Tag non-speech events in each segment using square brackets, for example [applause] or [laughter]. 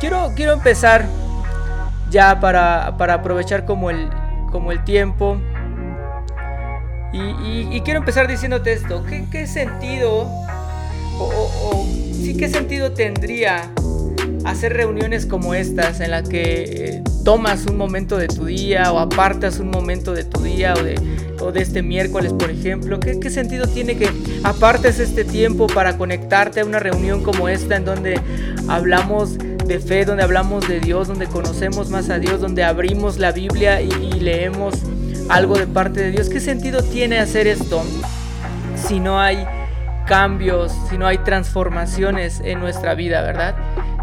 quiero, quiero empezar ya para, aprovechar como el, como el tiempo. Y, quiero empezar diciéndote esto. ¿Qué, sentido o, sí qué sentido tendría hacer reuniones como estas en las que eh, tomas un momento de tu día o apartas un momento de tu día o de, de este miércoles, por ejemplo? ¿Qué, ¿Qué, sentido tiene que apartes este tiempo para conectarte a una reunión como esta en donde hablamos de fe, donde hablamos de Dios, donde conocemos más a Dios, donde abrimos la Biblia y, leemos algo de parte de Dios. ¿Qué sentido tiene hacer esto si no hay cambios, si no hay transformaciones en nuestra vida, verdad?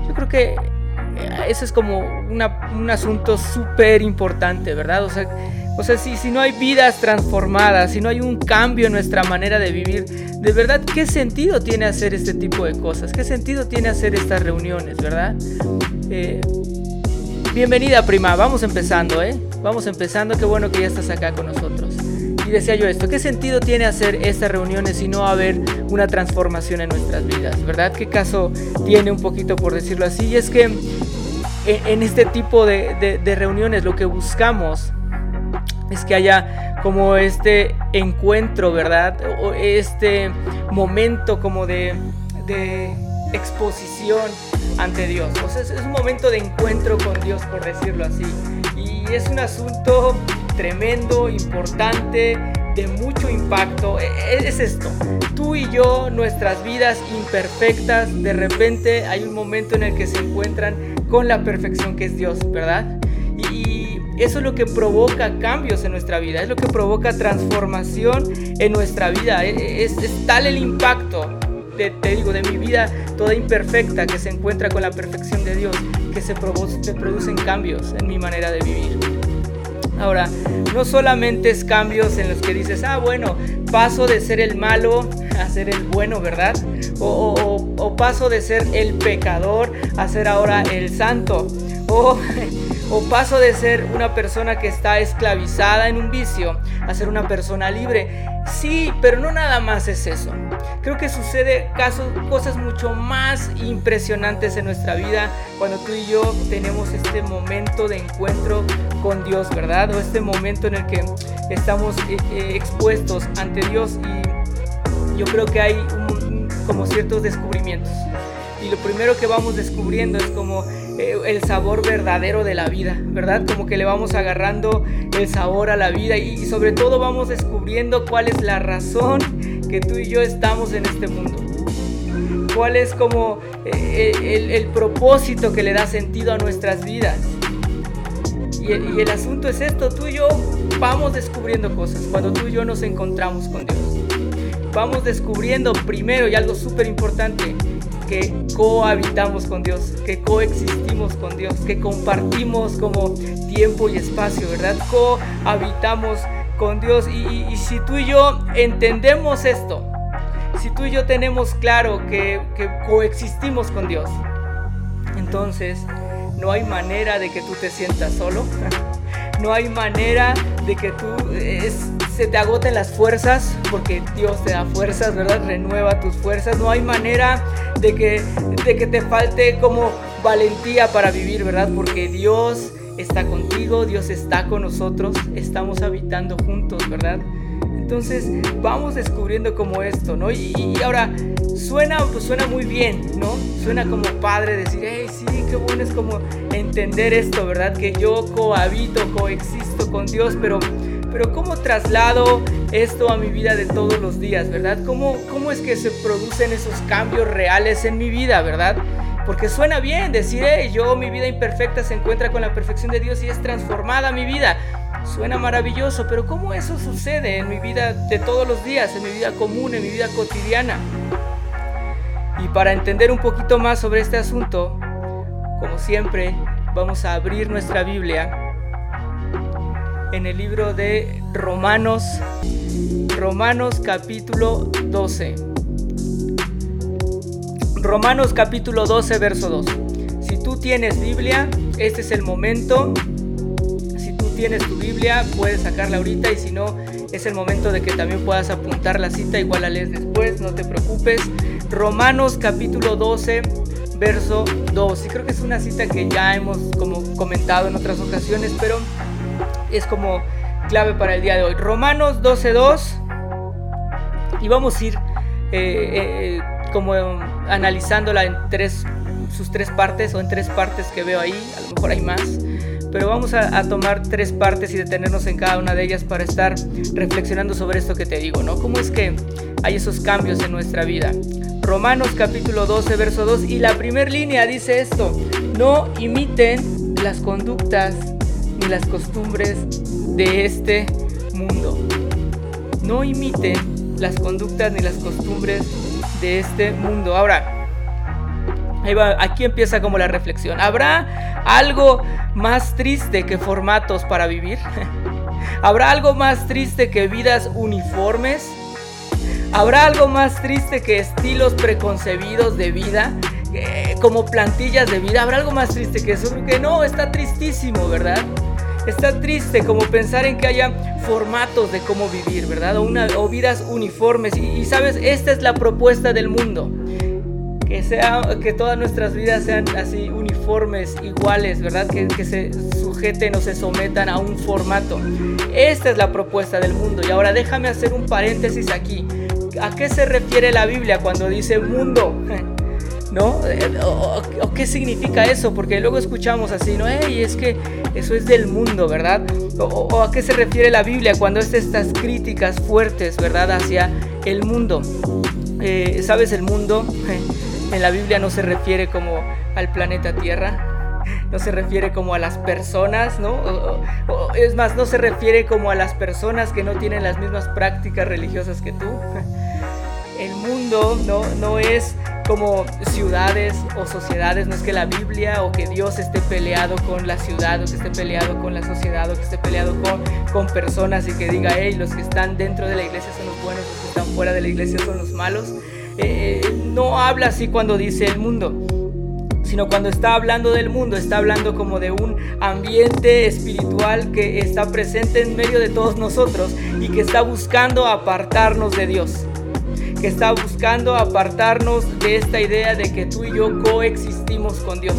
Yo creo que eh, eso es como un asunto súper importante, ¿verdad? O sea, o sea si, si no hay vidas transformadas, si no hay un cambio en nuestra manera de vivir, de verdad, ¿qué sentido tiene hacer este tipo de cosas? ¿Qué sentido tiene hacer estas reuniones, verdad? Eh, bienvenida, prima, vamos empezando, ¿eh? Vamos empezando, qué bueno que ya estás acá con nosotros. Y decía yo esto, ¿qué sentido tiene hacer estas reuniones si no haber una transformación en nuestras vidas? ¿Verdad? ¿Qué caso tiene un poquito por decirlo así? Y es que en, este tipo de, reuniones lo que buscamos es que haya como este encuentro, ¿verdad? O este momento como de, exposición ante Dios. O sea, es, un momento de encuentro con Dios, por decirlo así. Y es un asunto tremendo, importante, de mucho impacto. E, e, es esto, tú y yo, nuestras vidas imperfectas, de repente hay un momento en el que se encuentran con la perfección que es Dios, ¿verdad? Y eso es lo que provoca cambios en nuestra vida, es lo que provoca transformación en nuestra vida. E, es, tal el impacto, de, te digo, de mi vida toda imperfecta que se encuentra con la perfección de Dios, que se, se producen cambios en mi manera de vivir. Ahora, no solamente es cambios en los que dices, ah, bueno, paso de ser el malo [laughs] a ser el bueno, ¿verdad? O, paso de ser el pecador a ser ahora el santo. O, [laughs] o paso de ser una persona que está esclavizada en un vicio a ser una persona libre. Sí, pero no nada más es eso. Creo que sucede casos, cosas mucho más impresionantes en nuestra vida cuando tú y yo tenemos este momento de encuentro con Dios, ¿verdad? O este momento en el que estamos eh, eh, expuestos ante Dios y yo creo que hay como ciertos descubrimientos. Y lo primero que vamos descubriendo es como eh, el sabor verdadero de la vida, ¿verdad? Como que le vamos agarrando el sabor a la vida y sobre todo vamos descubriendo cuál es la razón que tú y yo estamos en este mundo. ¿Cuál es como eh, el, propósito que le da sentido a nuestras vidas? Y el, asunto es esto, tú y yo vamos descubriendo cosas cuando tú y yo nos encontramos con Dios. Vamos descubriendo primero y algo súper importante, que cohabitamos con Dios, que coexistimos con Dios, que compartimos como tiempo y espacio, ¿verdad? Cohabitamos con Dios. Y, si tú y yo entendemos esto, si tú y yo tenemos claro que, coexistimos con Dios, entonces no hay manera de que tú te sientas solo. No hay manera de que tú se te agoten las fuerzas, porque Dios te da fuerzas, ¿verdad? Renueva tus fuerzas. No hay manera de que, de que te falte como valentía para vivir, ¿verdad? Porque Dios está contigo, Dios está con nosotros, estamos habitando juntos, ¿verdad? Entonces vamos descubriendo como esto, ¿no? Y, ahora suena, pues suena muy bien, ¿no? Suena como padre decir, hey, sí, qué bueno es como entender esto, ¿verdad? Que yo cohabito, coexisto con Dios, pero, pero ¿cómo traslado esto a mi vida de todos los días, ¿verdad? ¿Cómo, cómo es que se producen esos cambios reales en mi vida, ¿verdad? Porque suena bien decir, yo mi vida imperfecta se encuentra con la perfección de Dios y es transformada mi vida. Suena maravilloso, pero ¿cómo eso sucede en mi vida de todos los días, en mi vida común, en mi vida cotidiana? Y para entender un poquito más sobre este asunto, como siempre, vamos a abrir nuestra Biblia en el libro de Romanos, Romanos capítulo 12. Romanos capítulo 12, verso 2. Si tú tienes Biblia, este es el momento. Tienes tu Biblia, puedes sacarla ahorita y si no, es el momento de que también puedas apuntar la cita, igual la lees después, no te preocupes. Romanos capítulo 12, verso 2. Y creo que es una cita que ya hemos como comentado en otras ocasiones, pero es como clave para el día de hoy. Romanos 12.2. Y vamos a ir eh, eh, como analizándola en tres, sus tres partes o en tres partes que veo ahí. A lo mejor hay más pero vamos a, tomar tres partes y detenernos en cada una de ellas para estar reflexionando sobre esto que te digo, ¿no? ¿Cómo es que hay esos cambios en nuestra vida? Romanos capítulo 12, verso 2, y la primera línea dice esto, no imiten las conductas ni las costumbres de este mundo. No imiten las conductas ni las costumbres de este mundo. Ahora, aquí empieza como la reflexión. ¿Habrá algo más triste que formatos para vivir? [laughs] ¿Habrá algo más triste que vidas uniformes? ¿Habrá algo más triste que estilos preconcebidos de vida? Eh, como plantillas de vida. ¿Habrá algo más triste que eso? Que no, está tristísimo, ¿verdad? Está triste como pensar en que haya formatos de cómo vivir, ¿verdad? O vidas uniformes. y sabes, esta es la propuesta del mundo que, sea, que todas nuestras vidas sean así uniformes, iguales, ¿verdad? Que, que se sujeten o se sometan a un formato. Esta es la propuesta del mundo. Y ahora déjame hacer un paréntesis aquí. ¿A qué se refiere la Biblia cuando dice mundo? [laughs] ¿No? ¿O, qué significa eso? Porque luego escuchamos así, ¿no? Hey, es que eso es del mundo, ¿verdad? ¿O, a qué se refiere la Biblia cuando es estas críticas fuertes, ¿verdad? Hacia el mundo. Eh, ¿Sabes? El mundo [laughs] en la Biblia no se refiere como al planeta Tierra, no se refiere como a las personas, ¿no? es más, no se refiere como a las personas que no tienen las mismas prácticas religiosas que tú. El mundo no, no es como ciudades o sociedades, no es que la Biblia o que Dios esté peleado con la ciudad o que esté peleado con la sociedad o que esté peleado con, con personas y que diga, hey, los que están dentro de la iglesia son los buenos, los que están fuera de la iglesia son los malos. Eh, no habla así cuando dice el mundo, sino cuando está hablando del mundo, está hablando como de un ambiente espiritual que está presente en medio de todos nosotros y que está buscando apartarnos de Dios que está buscando apartarnos de esta idea de que tú y yo coexistimos con Dios.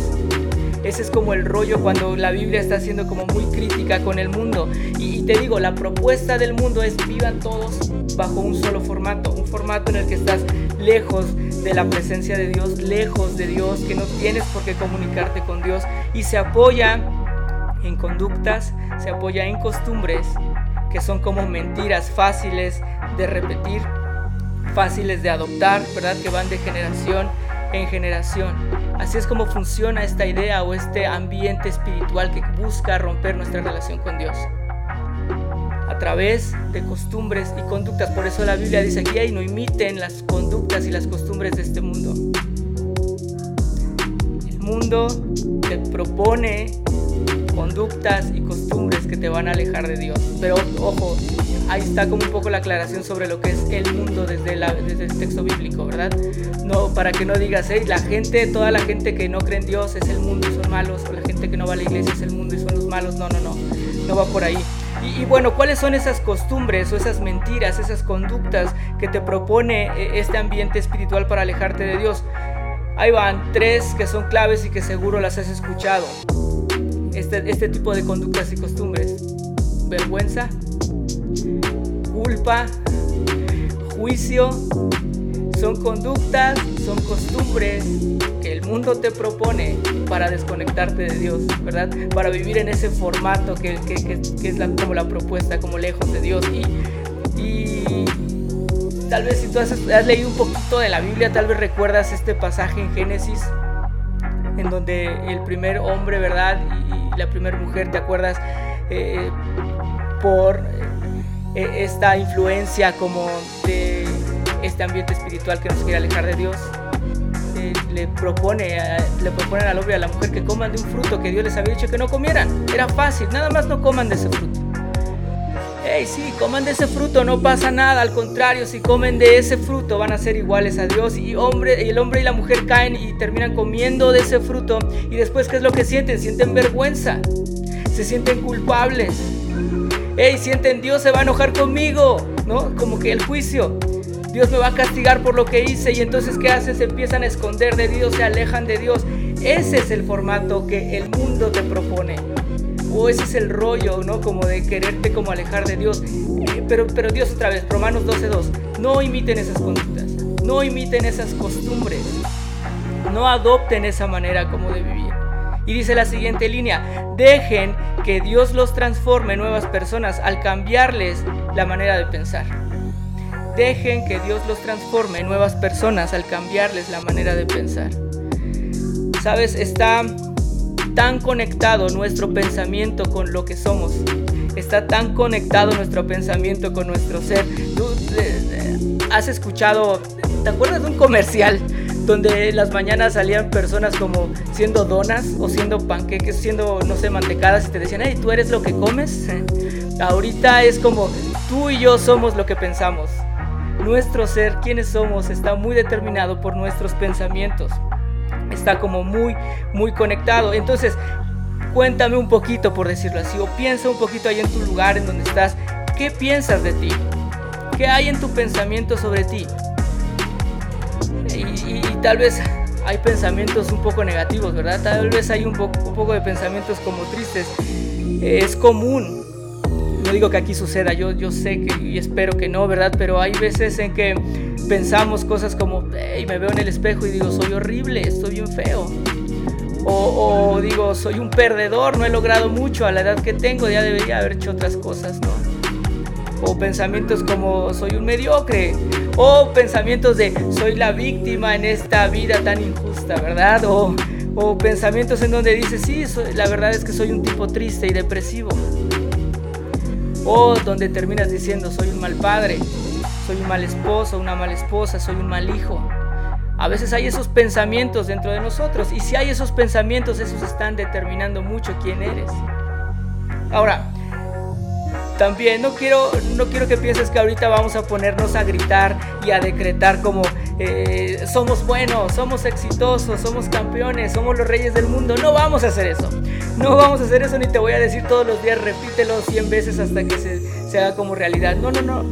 Ese es como el rollo cuando la Biblia está siendo como muy crítica con el mundo. Y, te digo, la propuesta del mundo es vivan todos bajo un solo formato, un formato en el que estás lejos de la presencia de Dios, lejos de Dios, que no tienes por qué comunicarte con Dios y se apoya en conductas, se apoya en costumbres que son como mentiras fáciles de repetir, fáciles de adoptar, ¿verdad? Que van de generación en generación. Así es como funciona esta idea o este ambiente espiritual que busca romper nuestra relación con Dios. A través de costumbres y conductas. Por eso la Biblia dice aquí, no imiten las conductas y las costumbres de este mundo. El mundo te propone conductas y costumbres que te van a alejar de Dios. Pero ojo, ahí está como un poco la aclaración sobre lo que es el mundo desde, la, desde el texto bíblico, ¿verdad? No, para que no digas, hey, la gente, toda la gente que no cree en Dios es el mundo y son malos, o la gente que no va a la iglesia es el mundo y son los malos. No, no, no, no va por ahí. Y, bueno, ¿cuáles son esas costumbres o esas mentiras, esas conductas que te propone eh, este ambiente espiritual para alejarte de Dios? Ahí van tres que son claves y que seguro las has escuchado. Este, este tipo de conductas y costumbres. Vergüenza, culpa, juicio, son conductas, son costumbres mundo te propone para desconectarte de Dios, ¿verdad? Para vivir en ese formato que, es como la propuesta, como lejos de Dios. Y, tal vez si tú has, leído un poquito de la Biblia, tal vez recuerdas este pasaje en Génesis, en donde el primer hombre, ¿verdad? Y, la primera mujer, ¿te acuerdas? Eh, por e, esta influencia como de este ambiente espiritual que nos quiere alejar de Dios. Le, propone, le proponen al hombre y a la mujer que coman de un fruto que Dios les había dicho que no comieran. Era fácil, nada más no coman de ese fruto. Hey, sí, coman de ese fruto, no pasa nada. Al contrario, si comen de ese fruto van a ser iguales a Dios. Y, hombre, el hombre y la mujer caen y terminan comiendo de ese fruto. Y después, ¿qué es lo que sienten? Sienten vergüenza. Se sienten culpables hey, sienten Dios se va a enojar conmigo, ¿no? Como que el juicio. Dios me va a castigar por lo que hice y entonces ¿qué hacen? Se empiezan a esconder de Dios, se alejan de Dios. Ese es el formato que el mundo te propone. O ese es el rollo, ¿no? Como de quererte como alejar de Dios. Eh, pero, pero Dios otra vez, Romanos 12.2, no imiten esas conductas, no imiten esas costumbres, no adopten esa manera como de vivir. Y dice la siguiente línea, dejen que Dios los transforme en nuevas personas al cambiarles la manera de pensar. Dejen que Dios los transforme en nuevas personas al cambiarles la manera de pensar. Sabes, está tan conectado nuestro pensamiento con lo que somos. Está tan conectado nuestro pensamiento con nuestro ser. Tú eh, eh, has escuchado, ¿te acuerdas de un comercial donde las mañanas salían personas como siendo donas o siendo panqueques, siendo, no sé, mantecadas y te decían, hey, tú eres lo que comes? Ahorita es como tú y yo somos lo que pensamos. Nuestro ser, quienes somos, está muy determinado por nuestros pensamientos. Está como muy, muy conectado. Entonces, cuéntame un poquito, por decirlo así, o piensa un poquito ahí en tu lugar, en donde estás. ¿Qué piensas de ti? ¿Qué hay en tu pensamiento sobre ti? Y, tal vez hay pensamientos un poco negativos, ¿verdad? Tal vez hay un un poco de pensamientos como tristes. Es común no digo que aquí suceda, yo, yo sé que, y espero que no, ¿verdad? Pero hay veces en que pensamos cosas como, hey, me veo en el espejo y digo, soy horrible, estoy bien feo. O, digo, soy un perdedor, no he logrado mucho a la edad que tengo, ya debería haber hecho otras cosas, ¿no? O pensamientos como, soy un mediocre. O pensamientos de, soy la víctima en esta vida tan injusta, ¿verdad? O, pensamientos en donde dices, sí, la verdad es que soy un tipo triste y depresivo. O donde terminas diciendo soy un mal padre, soy un mal esposo, una mala esposa, soy un mal hijo. A veces hay esos pensamientos dentro de nosotros y si hay esos pensamientos, esos están determinando mucho quién eres. Ahora, también no quiero, no quiero que pienses que ahorita vamos a ponernos a gritar y a decretar como eh, somos buenos, somos exitosos, somos campeones, somos los reyes del mundo. No vamos a hacer eso. No vamos a hacer eso ni te voy a decir todos los días, repítelo 100 veces hasta que se, se haga como realidad. No, no, no.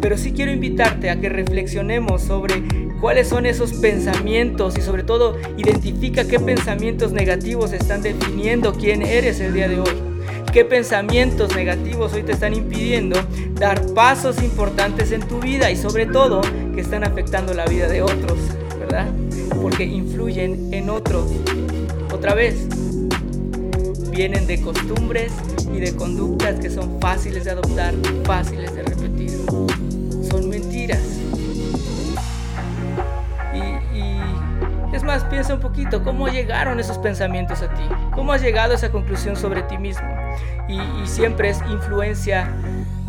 Pero sí quiero invitarte a que reflexionemos sobre cuáles son esos pensamientos y sobre todo identifica qué pensamientos negativos están definiendo quién eres el día de hoy. ¿Qué pensamientos negativos hoy te están impidiendo dar pasos importantes en tu vida y sobre todo que están afectando la vida de otros, ¿verdad? Porque influyen en otros. Otra vez, vienen de costumbres y de conductas que son fáciles de adoptar, fáciles de un poquito, ¿cómo llegaron esos pensamientos a ti? ¿Cómo has llegado a esa conclusión sobre ti mismo? Y, siempre es influencia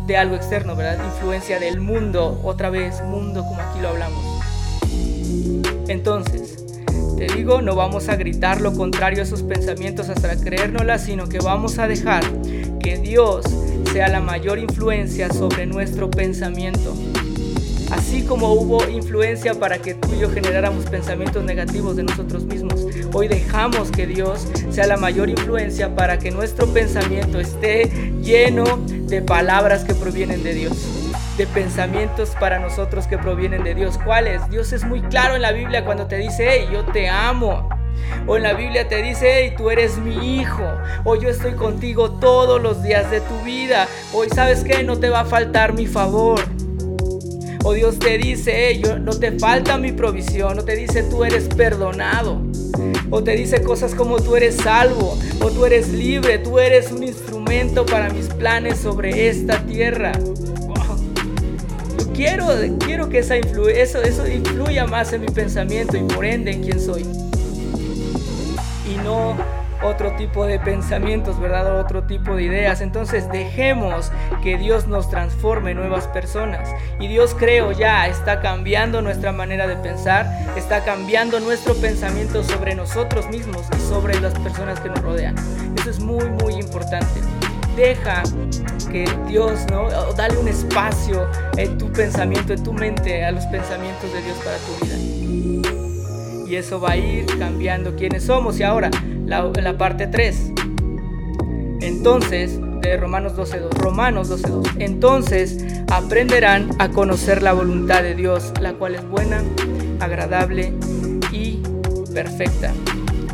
de algo externo, ¿verdad? Influencia del mundo, otra vez, mundo como aquí lo hablamos. Entonces, te digo, no vamos a gritar lo contrario a esos pensamientos hasta creérnoslas, sino que vamos a dejar que Dios sea la mayor influencia sobre nuestro pensamiento. Así como hubo influencia para que tú y yo generáramos pensamientos negativos de nosotros mismos, hoy dejamos que Dios sea la mayor influencia para que nuestro pensamiento esté lleno de palabras que provienen de Dios de pensamientos para nosotros que provienen de Dios. ¿Cuáles? Dios es muy claro en la Biblia cuando te dice, hey, yo te amo. O en la Biblia te dice, hey, tú eres mi hijo. O yo estoy contigo todos los días de tu vida. Hoy sabes que no te va a faltar mi favor. O Dios te dice, yo, no te falta mi provisión. O te dice, tú eres perdonado. O te dice cosas como tú eres salvo. O tú eres libre. Tú eres un instrumento para mis planes sobre esta tierra. Quiero, quiero que esa eso, eso influya más en mi pensamiento y por ende en quién soy. Y no otro tipo de pensamientos, ¿verdad? Otro tipo de ideas. Entonces dejemos que Dios nos transforme en nuevas personas. Y Dios creo ya está cambiando nuestra manera de pensar, está cambiando nuestro pensamiento sobre nosotros mismos y sobre las personas que nos rodean. Eso es muy, muy importante. Deja que Dios, ¿no? Dale un espacio en tu pensamiento, en tu mente, a los pensamientos de Dios para tu vida. Y eso va a ir cambiando quiénes somos. Y ahora, la, parte 3. Entonces, de Romanos 12.2. Romanos 12.2. Entonces aprenderán a conocer la voluntad de Dios, la cual es buena, agradable y perfecta.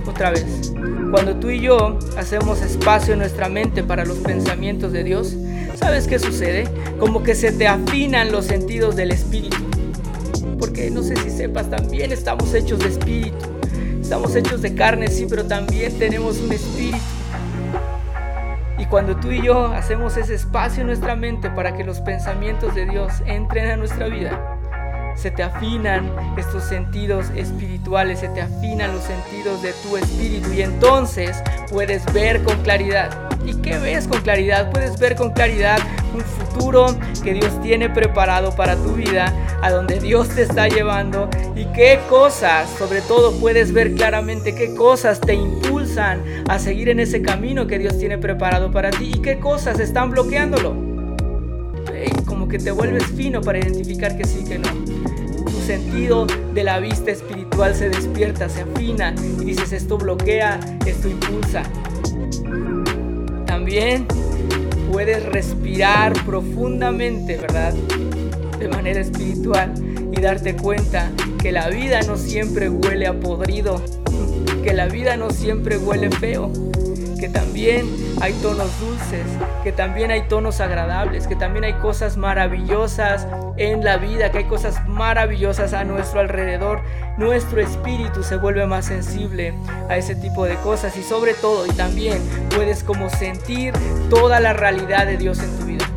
Otra vez, cuando tú y yo hacemos espacio en nuestra mente para los pensamientos de Dios, ¿sabes qué sucede? Como que se te afinan los sentidos del espíritu. Porque no sé si sepas, también estamos hechos de espíritu. Estamos hechos de carne, sí, pero también tenemos un espíritu. Y cuando tú y yo hacemos ese espacio en nuestra mente para que los pensamientos de Dios entren a nuestra vida, se te afinan estos sentidos espirituales, se te afinan los sentidos de tu espíritu y entonces puedes ver con claridad. ¿Y qué ves con claridad? Puedes ver con claridad un futuro que Dios tiene preparado para tu vida, a donde Dios te está llevando y qué cosas, sobre todo puedes ver claramente qué cosas te impulsan a seguir en ese camino que Dios tiene preparado para ti y qué cosas están bloqueándolo. como que te vuelves fino para identificar que sí, que no sentido de la vista espiritual se despierta, se afina y dices esto bloquea, esto impulsa. También puedes respirar profundamente, ¿verdad? De manera espiritual y darte cuenta que la vida no siempre huele a podrido, que la vida no siempre huele feo, que también hay tonos dulces, que también hay tonos agradables, que también hay cosas maravillosas en la vida, que hay cosas maravillosas a nuestro alrededor. Nuestro espíritu se vuelve más sensible a ese tipo de cosas y sobre todo y también puedes como sentir toda la realidad de Dios en tu vida.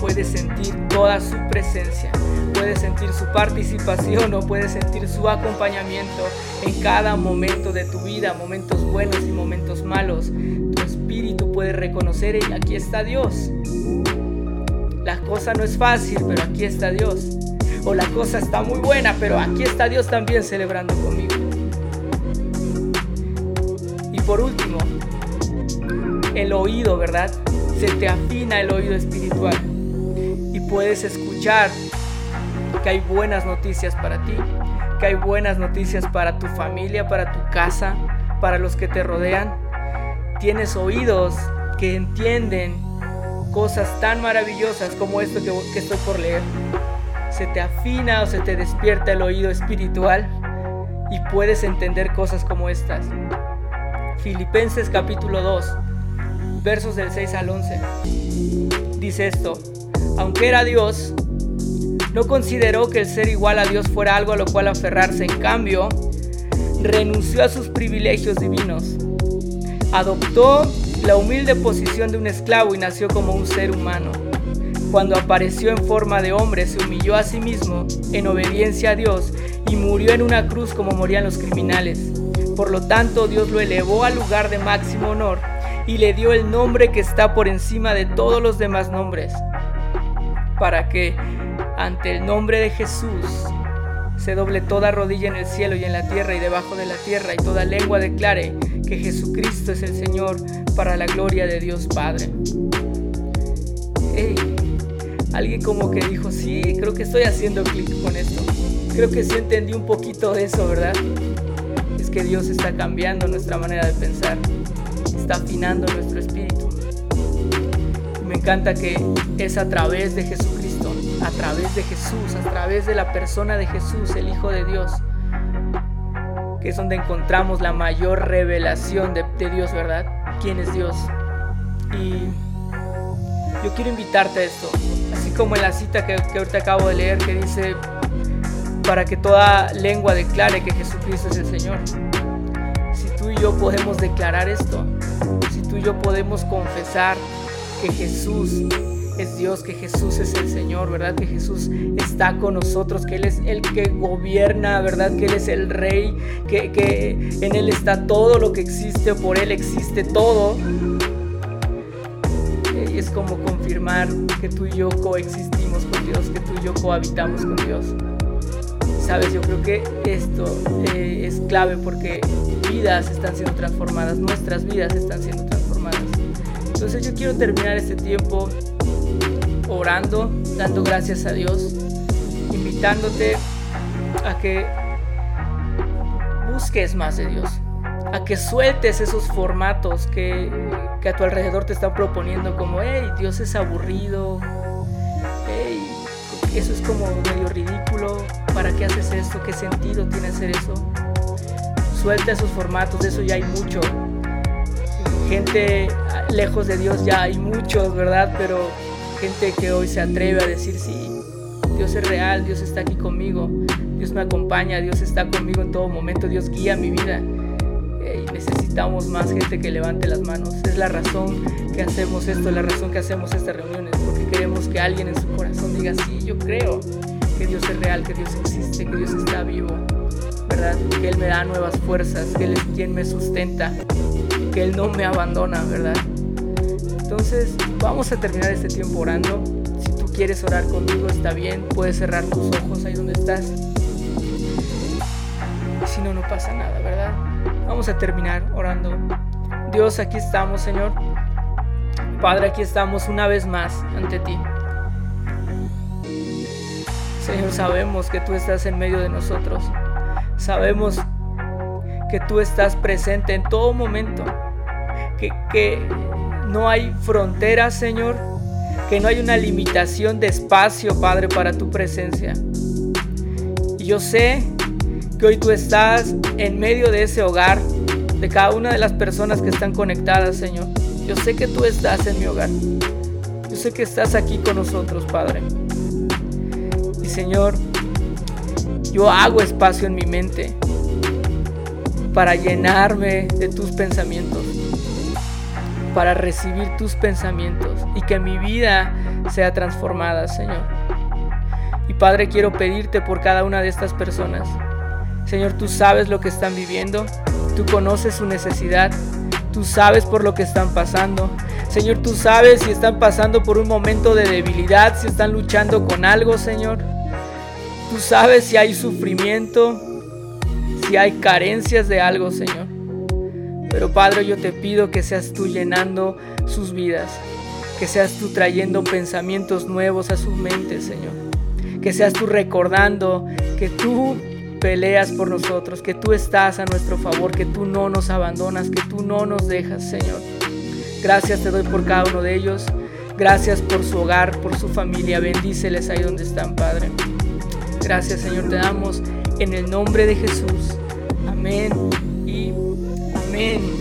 Puedes sentir toda su presencia puedes sentir su participación o puedes sentir su acompañamiento en cada momento de tu vida, momentos buenos y momentos malos. Tu espíritu puede reconocer y aquí está Dios. La cosa no es fácil, pero aquí está Dios. O la cosa está muy buena, pero aquí está Dios también celebrando conmigo. Y por último, el oído, ¿verdad? Se te afina el oído espiritual puedes escuchar que hay buenas noticias para ti, que hay buenas noticias para tu familia, para tu casa, para los que te rodean. Tienes oídos que entienden cosas tan maravillosas como esto que, estoy por leer. Se te afina o se te despierta el oído espiritual y puedes entender cosas como estas. Filipenses capítulo 2, versos del 6 al 11. Dice esto, aunque era Dios, no consideró que el ser igual a Dios fuera algo a lo cual aferrarse. En cambio, renunció a sus privilegios divinos. Adoptó la humilde posición de un esclavo y nació como un ser humano. Cuando apareció en forma de hombre, se humilló a sí mismo en obediencia a Dios y murió en una cruz como morían los criminales. Por lo tanto, Dios lo elevó al lugar de máximo honor y le dio el nombre que está por encima de todos los demás nombres, para que ante el nombre de Jesús se doble toda rodilla en el cielo y en la tierra y debajo de la tierra y toda lengua declare que Jesucristo es el Señor para la gloria de Dios Padre. alguien como que dijo, sí, creo que estoy haciendo clic con esto. Creo que sí entendí un poquito de eso, ¿verdad? Es que Dios está cambiando nuestra manera de pensar, está afinando nuestro espíritu. Encanta que es a través de Jesucristo a través de Jesús, a través de la persona de Jesús, el Hijo de Dios, que es donde encontramos la mayor revelación de, Dios, ¿verdad? ¿Quién es Dios? Y yo quiero invitarte a esto, así como en la cita que, que ahorita acabo de leer, que dice, para que toda lengua declare que Jesucristo es el Señor. Si tú y yo podemos declarar esto, si tú y yo podemos confesar que Jesús es Dios, que Jesús es el Señor, ¿verdad? Que Jesús está con nosotros, que Él es el que gobierna, ¿verdad? Que Él es el Rey, que, en Él está todo lo que existe, por Él existe todo. Y es como confirmar que tú y yo coexistimos con Dios, que tú y yo cohabitamos con Dios. Sabes, yo creo que esto eh, es clave porque vidas están siendo transformadas, nuestras vidas están siendo transformadas. Entonces yo quiero terminar este tiempo orando, dando gracias a Dios, invitándote a que busques más de Dios, a que sueltes esos formatos que, a tu alrededor te están proponiendo, como, hey, Dios es aburrido, hey, eso es como medio ridículo, ¿para qué haces esto? ¿Qué sentido tiene hacer eso? Suelta esos formatos, de eso ya hay mucho. Gente lejos de Dios ya hay muchos, ¿verdad? Pero gente que hoy se atreve a decir, sí, Dios es real, Dios está aquí conmigo, Dios me acompaña, Dios está conmigo en todo momento, Dios guía mi vida necesitamos más gente que levante las manos. Es la razón que hacemos esto, la razón que hacemos estas reuniones, porque queremos que alguien en su corazón diga, sí, yo creo que Dios es real, que Dios existe, que Dios está vivo, ¿verdad? Que Él me da nuevas fuerzas, que Él es quien me sustenta, que Él no me abandona, ¿verdad? Entonces, vamos a terminar este tiempo orando. Si tú quieres orar conmigo, está bien, puedes cerrar tus ojos ahí donde estás. Si no, no pasa nada, ¿verdad? Vamos a terminar orando. Dios, aquí estamos, Señor. Padre, aquí estamos una vez más ante ti. Señor, sabemos que tú estás en medio de nosotros. Sabemos que tú estás presente en todo momento. Que, que no hay fronteras, Señor. Que no hay una limitación de espacio, Padre, para tu presencia. Y yo sé que hoy tú estás en medio de ese hogar, de cada una de las personas que están conectadas, Señor. Yo sé que tú estás en mi hogar. Yo sé que estás aquí con nosotros, Padre. Y Señor, yo hago espacio en mi mente para llenarme de tus pensamientos, para recibir tus pensamientos y que mi vida sea transformada, Señor. Y Padre, quiero pedirte por cada una de estas personas Señor, tú sabes lo que están viviendo, tú conoces su necesidad, tú sabes por lo que están pasando. Señor, tú sabes si están pasando por un momento de debilidad, si están luchando con algo, Señor. Tú sabes si hay sufrimiento, si hay carencias de algo, Señor. Pero Padre, yo te pido que seas tú llenando sus vidas, que seas tú trayendo pensamientos nuevos a sus mentes, Señor. Que seas tú recordando que tú peleas por nosotros, que tú estás a nuestro favor, que tú no nos abandonas, que tú no nos dejas, Señor. Gracias te doy por cada uno de ellos. Gracias por su hogar, por su familia. Bendíceles ahí donde están, Padre. Gracias, Señor, te damos en el nombre de Jesús. Amén y amén.